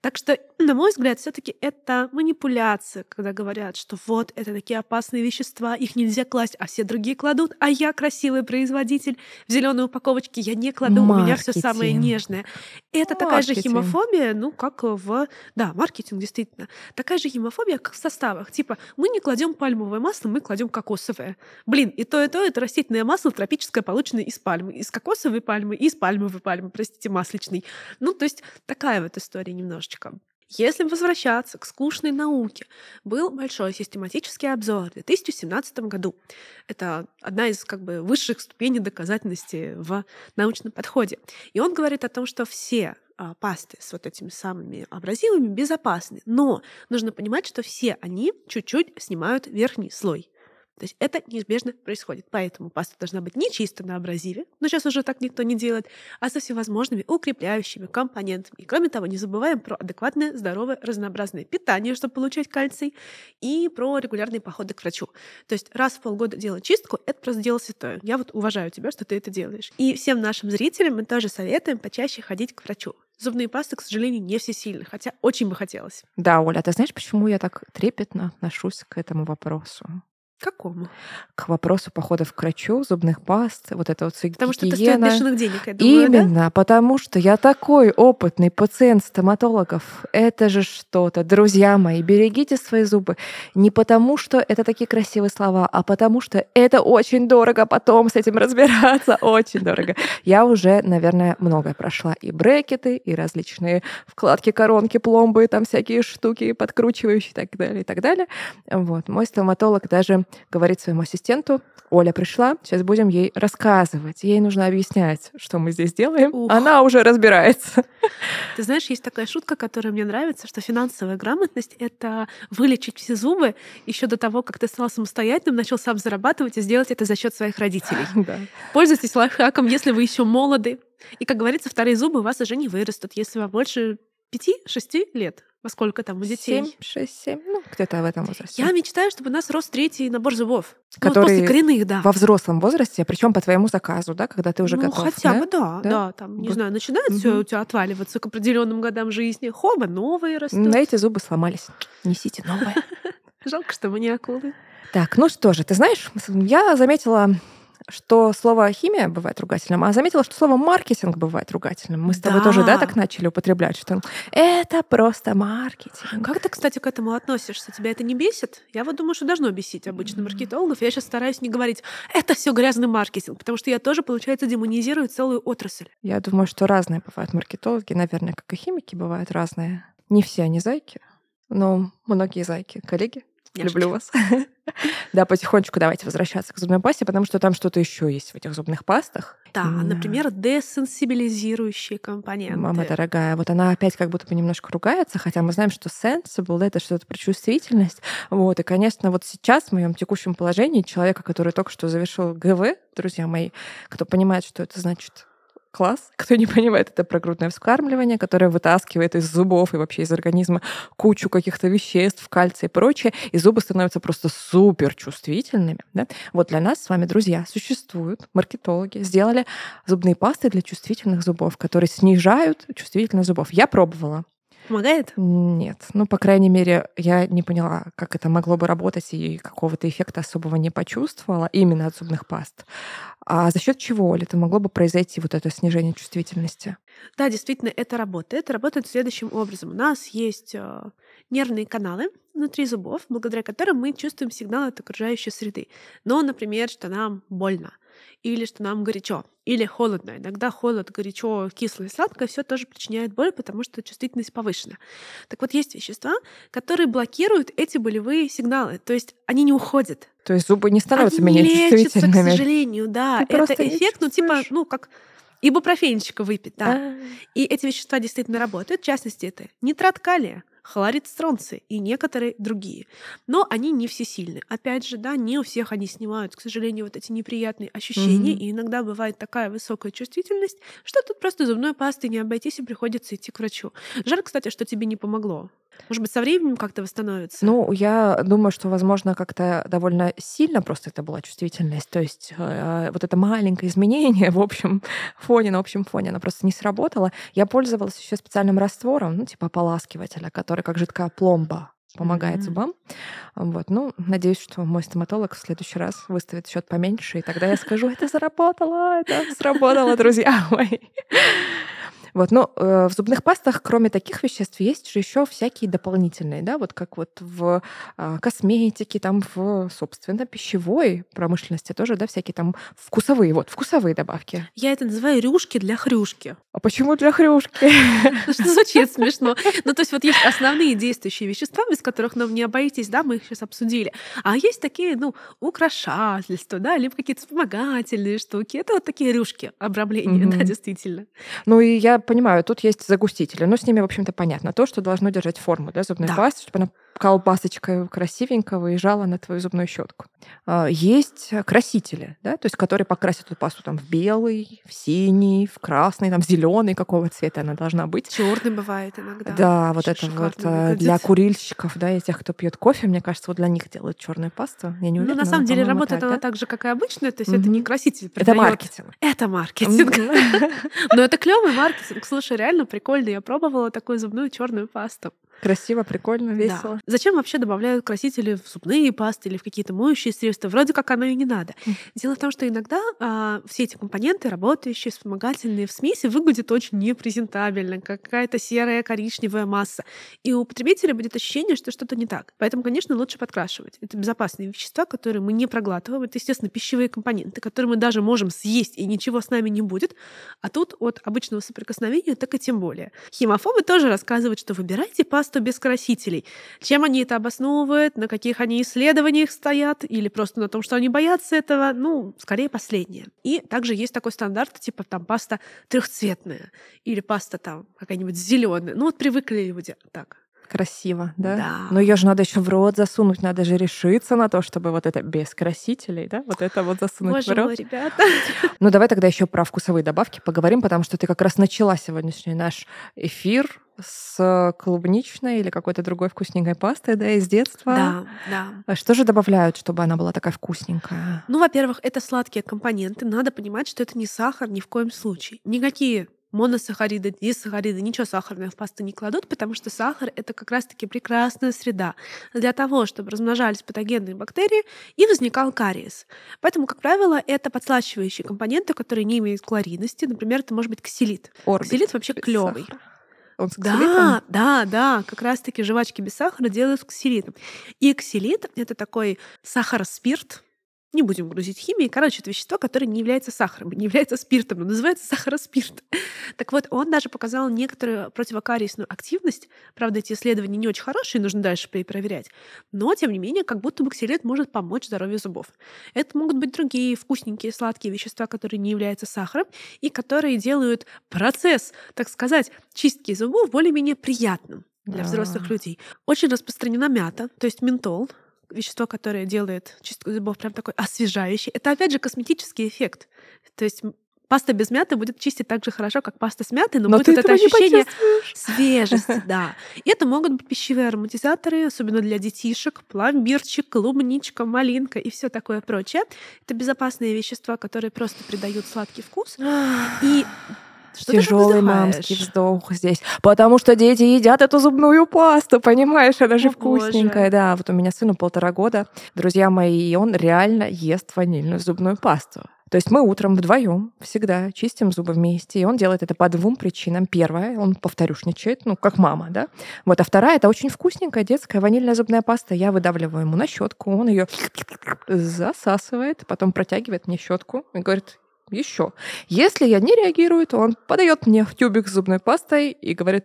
Так что, на мой взгляд, все таки это манипуляция, когда говорят, что вот, это такие опасные вещества, их нельзя класть, а все другие кладут, а я красивый производитель в зеленой упаковочке, я не кладу, Маркетинг. у меня все самое нежное. Это Маркетинг. такая же химофобия, ну, как в да, маркетинг действительно. Такая же гемофобия, как в составах. Типа, мы не кладем пальмовое масло, мы кладем кокосовое. Блин, и то, и то это растительное масло тропическое, полученное из пальмы. Из кокосовой пальмы и из пальмовой пальмы, простите, масличной. Ну, то есть такая вот история немножечко. Если возвращаться к скучной науке, был большой систематический обзор в 2017 году. Это одна из как бы высших ступеней доказательности в научном подходе. И он говорит о том, что все а, пасты с вот этими самыми абразивами безопасны. Но нужно понимать, что все они чуть-чуть снимают верхний слой. То есть это неизбежно происходит. Поэтому паста должна быть не чисто на абразиве, но сейчас уже так никто не делает, а со всевозможными укрепляющими компонентами. И кроме того, не забываем про адекватное, здоровое, разнообразное питание, чтобы получать кальций, и про регулярные походы к врачу. То есть раз в полгода делать чистку — это просто дело святое. Я вот уважаю тебя, что ты это делаешь. И всем нашим зрителям мы тоже советуем почаще ходить к врачу. Зубные пасты, к сожалению, не все сильны, хотя очень бы хотелось. Да, Оля, а ты знаешь, почему я так трепетно отношусь к этому вопросу? Какому? К вопросу походов к врачу, зубных паст, вот это вот Потому что это стоит бешеных денег, я думаю, Именно, да? потому что я такой опытный пациент стоматологов. Это же что-то. Друзья мои, берегите свои зубы. Не потому, что это такие красивые слова, а потому что это очень дорого потом с этим разбираться. [laughs] Очень дорого. Я уже, наверное, многое прошла. И брекеты, и различные вкладки, коронки, пломбы, там всякие штуки подкручивающие и так далее, и так далее. Вот. Мой стоматолог даже говорит своему ассистенту, Оля пришла, сейчас будем ей рассказывать. Ей нужно объяснять, что мы здесь делаем. Ух. Она уже разбирается. [laughs] Ты знаешь, есть такая шутка, которая мне нравится, что финансовая грамотность — это вылечить все зубы еще до того, как ты стал самостоятельным, начал сам зарабатывать и сделать это за счет своих родителей. [laughs] Да. Пользуйтесь лайфхаком, если вы еще молоды. И, как говорится, вторые зубы у вас уже не вырастут, если вам больше пяти-шести лет. Во сколько там у детей? Семь, шесть, семь, ну, где-то в этом возрасте. Я мечтаю, чтобы у нас рос третий набор зубов. Который ну, после коренных, да. Во взрослом возрасте, причем по твоему заказу, да, когда ты уже ну, готов. хотя да? бы да, да, да там, не Год. знаю, начинает угу. все у тебя отваливаться к определенным годам жизни. Хоба, новые растут. На эти зубы сломались. Несите новые. [laughs] Жалко, что мы не акулы. Так, ну что же, ты знаешь, я заметила что слово химия бывает ругательным, а заметила, что слово маркетинг бывает ругательным. Мы с тобой да. тоже, да, так начали употреблять, что это просто маркетинг. Как ты, кстати, к этому относишься? Тебя это не бесит? Я вот думаю, что должно бесить обычно маркетологов. Я сейчас стараюсь не говорить, это все грязный маркетинг, потому что я тоже, получается, демонизирую целую отрасль. Я думаю, что разные бывают маркетологи, наверное, как и химики бывают разные. Не все они зайки, но многие зайки. Коллеги, Няшечка. Люблю вас. [laughs] да, потихонечку давайте возвращаться к зубной пасте, потому что там что-то еще есть в этих зубных пастах. Да, например, десенсибилизирующие компоненты. Мама дорогая, вот она опять как будто бы немножко ругается, хотя мы знаем, что sensible — это что-то про чувствительность. Вот, и, конечно, вот сейчас в моем текущем положении человека, который только что завершил ГВ, друзья мои, кто понимает, что это значит класс. Кто не понимает, это про грудное вскармливание, которое вытаскивает из зубов и вообще из организма кучу каких-то веществ, кальция и прочее, и зубы становятся просто супер чувствительными. Да? Вот для нас с вами, друзья, существуют маркетологи, сделали зубные пасты для чувствительных зубов, которые снижают чувствительность зубов. Я пробовала. Помогает? Нет. Ну, по крайней мере, я не поняла, как это могло бы работать, и какого-то эффекта особого не почувствовала именно от зубных паст. А за счет чего ли это могло бы произойти вот это снижение чувствительности? Да, действительно, это работает. Это работает следующим образом. У нас есть э, нервные каналы внутри зубов, благодаря которым мы чувствуем сигналы от окружающей среды. Но, например, что нам больно или что нам горячо, или холодно. Иногда холод, горячо, кислое, сладкое все тоже причиняет боль, потому что чувствительность повышена. Так вот, есть вещества, которые блокируют эти болевые сигналы, то есть они не уходят. То есть зубы не становятся они менее не лечатся, чувствительными. к сожалению, да. Ты Это эффект, ну, типа, ну, как ибупрофенчика выпить, да. А. И эти вещества действительно работают. В частности, это нитрат калия, хлорид стронция и некоторые другие. Но они не всесильны. Опять же, да, не у всех они снимают, к сожалению, вот эти неприятные ощущения. Мгм. И иногда бывает такая высокая чувствительность, что тут просто зубной пастой не обойтись и приходится идти к врачу. Жаль, кстати, что тебе не помогло. Может быть, со временем как-то восстановится? Ну, я думаю, что, возможно, как-то довольно сильно просто это была чувствительность. То есть э, вот это маленькое изменение в общем фоне, на общем фоне, оно просто не сработало. Я пользовалась еще специальным раствором, ну, типа ополаскивателя, который как жидкая пломба помогает зубам. Вот, ну, надеюсь, что мой стоматолог в следующий раз выставит счет поменьше, и тогда я скажу, это заработало, это сработало, друзья мои. Вот, но э, в зубных пастах, кроме таких веществ, есть же еще всякие дополнительные, да, вот как вот в а, косметике, там в, собственно, пищевой промышленности тоже, да, всякие там вкусовые, вот, вкусовые добавки. Я это называю рюшки для хрюшки. А почему для хрюшки? [laughs] Что звучит смешно. Ну, то есть вот есть основные действующие вещества, без которых нам не обойтись, да, мы их сейчас обсудили. А есть такие, ну, украшательства, да, либо какие-то вспомогательные штуки. Это вот такие рюшки обрамления, [laughs] да, действительно. Ну и я понимаю, тут есть загустители, но с ними, в общем-то, понятно. То, что должно держать форму, да, зубной Да. пасты, чтобы она колбасочкой красивенько выезжала на твою зубную щетку. А, Есть красители, да, то есть которые покрасят эту пасту там в белый, в синий, в красный, там в зеленый, какого цвета она должна быть. Черный бывает иногда. Да, вот Ш- это вот э, выглядит. для курильщиков, да, и тех, кто пьет кофе, мне кажется, вот для них делают черную пасту. Я не Ну, уверена. на самом деле, работает так, она да? так же, как и обычная, то есть это не краситель. Это придает- маркетинг. Это маркетинг. [laughs] Но это клевый маркетинг. Слушай, реально прикольно. Я пробовала такую зубную черную пасту. Красиво, прикольно, Да. весело. Зачем вообще добавляют красители в зубные пасты или в какие-то моющие средства? Вроде как оно и не надо. Дело в том, что иногда а, все эти компоненты, работающие, вспомогательные в смеси, выглядят очень непрезентабельно, как какая-то серая коричневая масса. И у потребителя будет ощущение, что что-то не так. Поэтому, конечно, лучше подкрашивать. Это безопасные вещества, которые мы не проглатываем. Это, естественно, пищевые компоненты, которые мы даже можем съесть, и ничего с нами не будет. А тут от обычного соприкосновения так и тем более. Химофобы тоже рассказывают, что выбирайте пасту без красителей. Чем они это обосновывают, на каких они исследованиях стоят, или просто на том, что они боятся этого, ну, скорее последнее. И также есть такой стандарт, типа там паста трехцветная, или паста там какая-нибудь зеленая. Ну вот привыкли люди так. Красиво, да? Да. Но ее же надо еще в рот засунуть, надо же решиться на то, чтобы вот это без красителей, да, вот это вот засунуть Боже в рот. мой, ребята. [laughs] Ну давай тогда еще про вкусовые добавки поговорим, потому что ты как раз начала сегодняшний наш эфир с клубничной или какой-то другой вкусненькой пастой, да, из детства. Да, да. А что же добавляют, чтобы она была такая вкусненькая? Ну, во-первых, это сладкие компоненты. Надо понимать, что это не сахар ни в коем случае. Никакие моносахариды, дисахариды, ничего сахарное в пасту не кладут, потому что сахар — это как раз-таки прекрасная среда для того, чтобы размножались патогенные бактерии и возникал кариес. Поэтому, как правило, это подслащивающие компоненты, которые не имеют калорийности. Например, это может быть ксилит. Орбит Ксилит вообще клевый. сахара. Он с ксилитом? Да, да, да, как раз-таки жвачки без сахара делают с ксилитом. И ксилит — это такой сахароспирт, не будем грузить химией. Короче, это вещество, которое не является сахаром, не является спиртом, но называется сахароспирт. [laughs] Так вот, он даже показал некоторую противокариесную активность. Правда, эти исследования не очень хорошие, нужно дальше перепроверять. Но, тем не менее, как будто бы ксилит может помочь здоровью зубов. Это могут быть другие вкусненькие, сладкие вещества, которые не являются сахаром и которые делают процесс, так сказать, чистки зубов более-менее приятным для взрослых людей. Очень распространена мята, то есть ментол, вещество, которое делает чистку зубов прям такой освежающий. Это, опять же, косметический эффект. То есть паста без мяты будет чистить так же хорошо, как паста с мятой, но, Но будет вот это ощущение свежести, [laughs] да. И это могут быть пищевые ароматизаторы, особенно для детишек, пломбирчик, клубничка, малинка и все такое прочее. Это безопасные вещества, которые просто придают сладкий вкус. [gasps] И что Тяжелый мамский вздох здесь. Потому что дети едят эту зубную пасту, понимаешь? Она же О, вкусненькая. боже. Да, вот у меня сыну полтора года, друзья мои, и он реально ест ванильную зубную пасту. То есть мы утром вдвоем всегда чистим зубы вместе, и он делает это по двум причинам. Первая, он повторюшничает, ну, как мама, да. Вот, а вторая, это очень вкусненькая детская ванильная зубная паста. Я выдавливаю ему на щетку, он ее засасывает, потом протягивает мне щетку и говорит, еще. Если я не реагирую, то он подает мне тюбик с зубной пастой и говорит,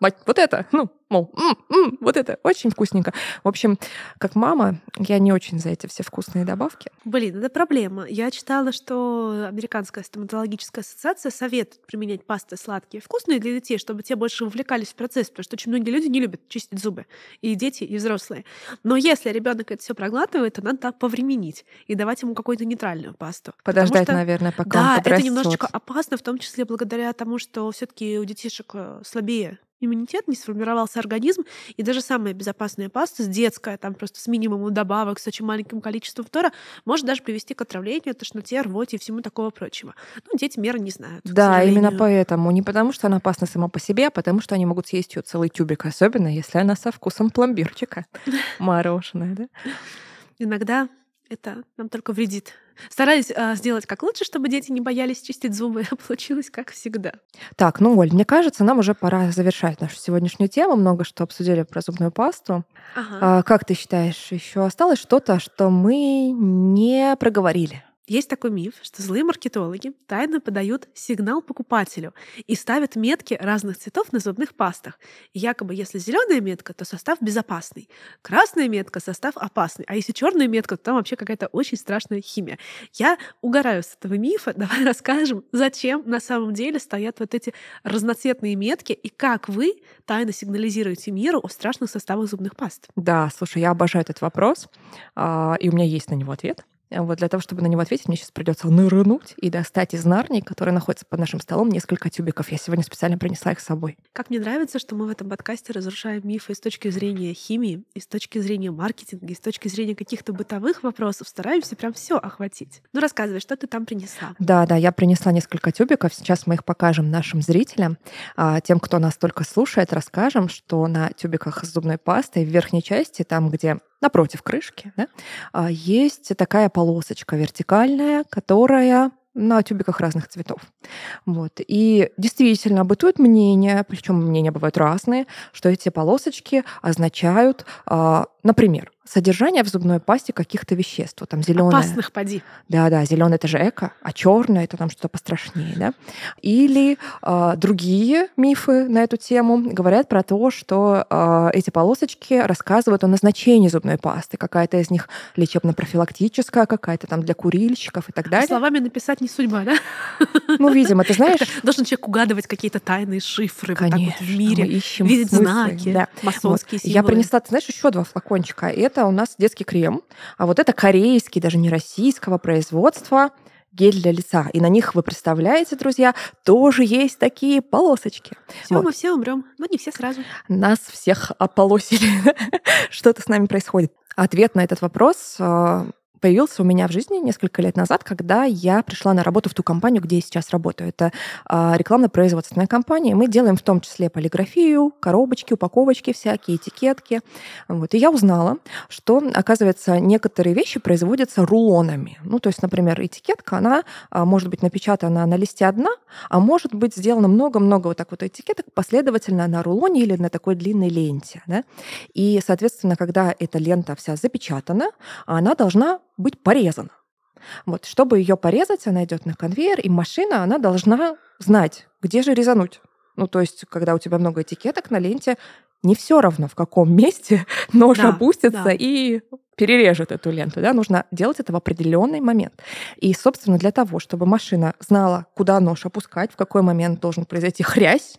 мать, вот это, [laughs] ну, мол, м -м, вот это очень вкусненько. В общем, как мама, я не очень за эти все вкусные добавки. Блин, это проблема. Я читала, что Американская стоматологическая ассоциация советует применять пасты сладкие, вкусные для детей, чтобы те больше увлекались в процесс, потому что очень многие люди не любят чистить зубы, и дети, и взрослые. Но если ребенок это все проглатывает, то надо так повременить и давать ему какую-то нейтральную пасту. Подождать, что, наверное, пока да, он подрастет. это немножечко опасно, в том числе благодаря тому, что все-таки у детишек э, слабее иммунитет, не сформировался организм, и даже самая безопасная паста, с детская, там просто с минимумом добавок, с очень маленьким количеством фтора, может даже привести к отравлению, тошноте, рвоте и всему такого прочего. Ну, дети меры не знают. Да, именно поэтому. Не потому, что она опасна сама по себе, а потому, что они могут съесть ее целый тюбик, особенно если она со вкусом пломбирчика. [laughs] Мороженое, да? Иногда это нам только вредит. Старались а, сделать как лучше, чтобы дети не боялись чистить зубы, [laughs] а получилось как всегда. Так, ну, Оль, мне кажется, нам уже пора завершать нашу сегодняшнюю тему. Много что обсудили про зубную пасту. Ага. А, как ты считаешь, еще осталось что-то, что мы не проговорили? Есть такой миф, что злые маркетологи тайно подают сигнал покупателю и ставят метки разных цветов на зубных пастах. И якобы, если зеленая метка, то состав безопасный. Красная метка — состав опасный. А если черная метка, то там вообще какая-то очень страшная химия. Я угораю с этого мифа. [laughs] Давай расскажем, зачем на самом деле стоят вот эти разноцветные метки и как вы тайно сигнализируете миру о страшных составах зубных паст. Да, слушай, я обожаю этот вопрос, а, и у меня есть на него ответ. Вот для того, чтобы на него ответить, мне сейчас придется нырнуть и достать из нарнии, который находится под нашим столом, несколько тюбиков. Я сегодня специально принесла их с собой. Как мне нравится, что мы в этом подкасте разрушаем мифы с точки зрения химии, и с точки зрения маркетинга, и с точки зрения каких-то бытовых вопросов. Стараемся прям все охватить. Ну, рассказывай, что ты там принесла. Да, да, я принесла несколько тюбиков. Сейчас мы их покажем нашим зрителям. А, тем, кто нас только слушает, расскажем, что на тюбиках с зубной пастой в верхней части, там, где напротив крышки, да, а, есть такая полосочка вертикальная, которая на тюбиках разных цветов. Вот. И действительно бытует мнение, причем мнения бывают разные, что эти полосочки означают, а, например, содержание в зубной пасте каких-то веществ. Там зеленое. Опасных поди. Да, да, зеленый это же эко, а черное это там что-то пострашнее, да. Или э, другие мифы на эту тему говорят про то, что э, эти полосочки рассказывают о назначении зубной пасты. Какая-то из них лечебно-профилактическая, какая-то там для курильщиков и так далее. Словами написать не судьба, да? Ну, видимо, ты знаешь... [laughs] Должен человек угадывать какие-то тайные шифры Конечно, вот так вот в мире, мы ищем видеть смыслы, знаки, да. масонские вот. символы. Я принесла, ты знаешь, еще два флакончика. И это у нас детский крем, а вот это корейский, даже не российского производства, гель для лица. И на них, вы представляете, друзья, тоже есть такие полосочки. Все, вот. мы все умрем, но не все сразу. Нас всех ополосили. [laughs] Что-то с нами происходит. Ответ на этот вопрос а, появился у меня в жизни несколько лет назад, когда я пришла на работу в ту компанию, где я сейчас работаю. Это э, рекламно-производственная компания. Мы делаем в том числе полиграфию, коробочки, упаковочки всякие, этикетки. Вот. И я узнала, что, оказывается, некоторые вещи производятся рулонами. Ну, то есть, например, этикетка, она э, может быть напечатана на листе одна, а может быть сделано много-много вот так вот этикеток последовательно на рулоне или на такой длинной ленте. Да? И, соответственно, когда эта лента вся запечатана, она должна быть порезана. Вот, чтобы ее порезать, она идет на конвейер, и машина, она должна знать, где же резануть. Ну, то есть, когда у тебя много этикеток на ленте, не все равно, в каком [laughs] месте [laughs] нож да, опустится да. и перережет эту ленту. Да? Нужно делать это в определенный момент. И, собственно, для того, чтобы машина знала, куда нож опускать, в какой момент должен произойти хрясь,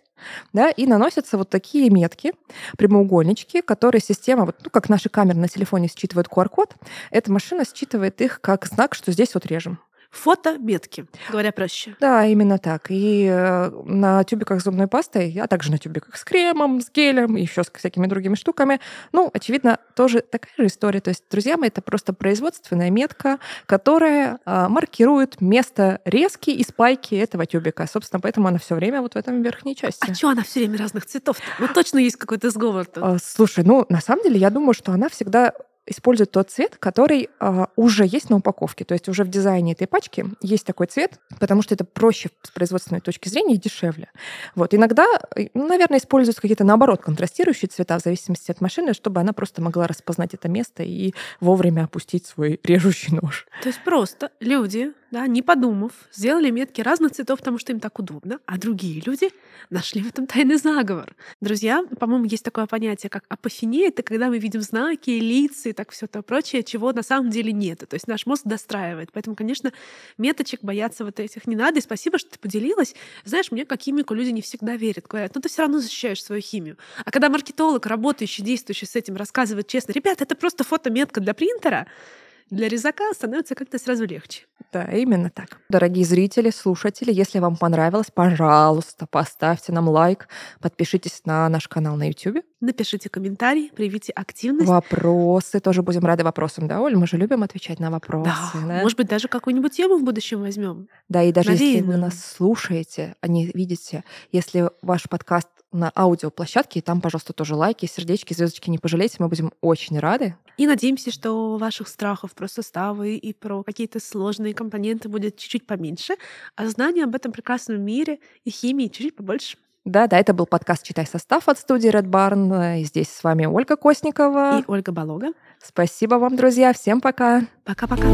да, и наносятся вот такие метки, прямоугольнички, которые система, вот, ну, как наши камеры на телефоне считывают QR-код, эта машина считывает их как знак, что здесь вот режем фото-метки, говоря проще. Да, именно так. И э, на тюбиках с зубной пастой, а также на тюбиках с кремом, с гелем, еще с всякими другими штуками, ну, очевидно, тоже такая же история. То есть, друзья мои, это просто производственная метка, которая а, маркирует место резки и спайки этого тюбика. Собственно, поэтому она все время вот в этом верхней части. А что она все время разных цветов? -то? Ну, точно есть какой-то сговор. -то. А, слушай, ну, на самом деле, я думаю, что она всегда используют тот цвет, который а, уже есть на упаковке. То есть уже в дизайне этой пачки есть такой цвет, потому что это проще с производственной точки зрения и дешевле. Вот. Иногда, э, ну, наверное, используются какие-то, наоборот, контрастирующие цвета в зависимости от машины, чтобы она просто могла распознать это место и вовремя опустить свой режущий нож. То есть просто люди да, не подумав, сделали метки разных цветов, потому что им так удобно, а другие люди нашли в этом тайный заговор. Друзья, по-моему, есть такое понятие, как апофения, это когда мы видим знаки, лица и так все то прочее, чего на самом деле нет. То есть наш мозг достраивает. Поэтому, конечно, меточек бояться вот этих не надо. И спасибо, что ты поделилась. Знаешь, мне как химику люди не всегда верят. Говорят, ну ты все равно защищаешь свою химию. А когда маркетолог, работающий, действующий с этим, рассказывает честно, ребята, это просто фотометка для принтера, для резака становится как-то сразу легче. Да, именно так. Дорогие зрители, слушатели, если вам понравилось, пожалуйста, поставьте нам лайк, подпишитесь на наш канал на YouTube. Напишите комментарий, проявите активность. Вопросы. Тоже будем рады вопросам, да, Оль? Мы же любим отвечать на вопросы. Да. да? Может быть, даже какую-нибудь тему в будущем возьмем. Да, и даже Навеянную. если вы нас слушаете, а не видите, если ваш подкаст на аудиоплощадке, и там, пожалуйста, тоже лайки, сердечки, звездочки не пожалейте, мы будем очень рады. И надеемся, что ваших страхов про составы и про какие-то сложные компоненты будет чуть-чуть поменьше, а знания об этом прекрасном мире и химии чуть-чуть побольше. Да, да, это был подкаст «Читай состав» от студии Red Barn. И здесь с вами Ольга Косникова. И Ольга Болога. Спасибо вам, друзья. Всем пока. Пока-пока.